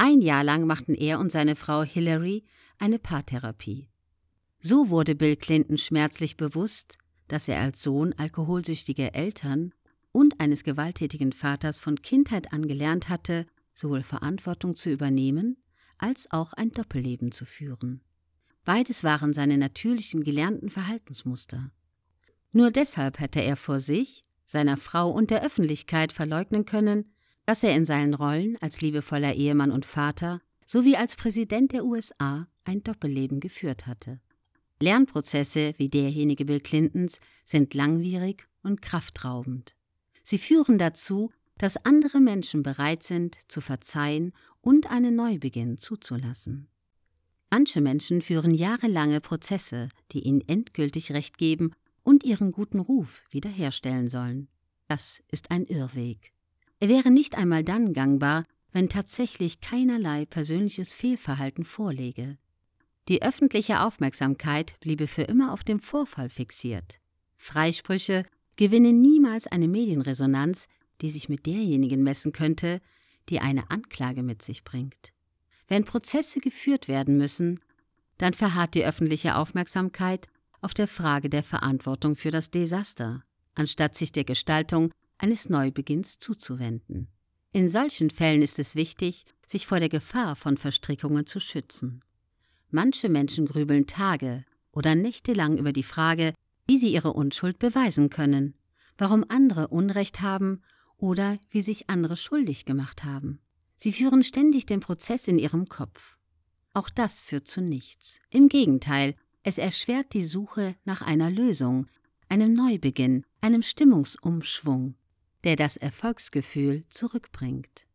Ein Jahr lang machten er und seine Frau Hillary eine Paartherapie. So wurde Bill Clinton schmerzlich bewusst, dass er als Sohn alkoholsüchtiger Eltern und eines gewalttätigen Vaters von Kindheit an gelernt hatte, sowohl Verantwortung zu übernehmen als auch ein Doppelleben zu führen. Beides waren seine natürlichen gelernten Verhaltensmuster. Nur deshalb hätte er vor sich, seiner Frau und der Öffentlichkeit verleugnen können, dass er in seinen Rollen als liebevoller Ehemann und Vater sowie als Präsident der USA ein Doppelleben geführt hatte. Lernprozesse wie derjenige Bill Clintons sind langwierig und kraftraubend. Sie führen dazu, dass andere Menschen bereit sind, zu verzeihen und einen Neubeginn zuzulassen. Manche Menschen führen jahrelange Prozesse, die ihnen endgültig Recht geben und ihren guten Ruf wiederherstellen sollen. Das ist ein Irrweg. Er wäre nicht einmal dann gangbar, wenn tatsächlich keinerlei persönliches Fehlverhalten vorläge. Die öffentliche Aufmerksamkeit bliebe für immer auf dem Vorfall fixiert. Freisprüche gewinnen niemals eine Medienresonanz, die sich mit derjenigen messen könnte, die eine Anklage mit sich bringt. Wenn Prozesse geführt werden müssen, dann verharrt die öffentliche Aufmerksamkeit auf der Frage der Verantwortung für das Desaster, anstatt sich der Gestaltung eines Neubeginns zuzuwenden. In solchen Fällen ist es wichtig, sich vor der Gefahr von Verstrickungen zu schützen. Manche Menschen grübeln Tage oder Nächte lang über die Frage, wie sie ihre Unschuld beweisen können, warum andere Unrecht haben oder wie sich andere schuldig gemacht haben. Sie führen ständig den Prozess in ihrem Kopf. Auch das führt zu nichts. Im Gegenteil, es erschwert die Suche nach einer Lösung, einem Neubeginn, einem Stimmungsumschwung, der das Erfolgsgefühl zurückbringt.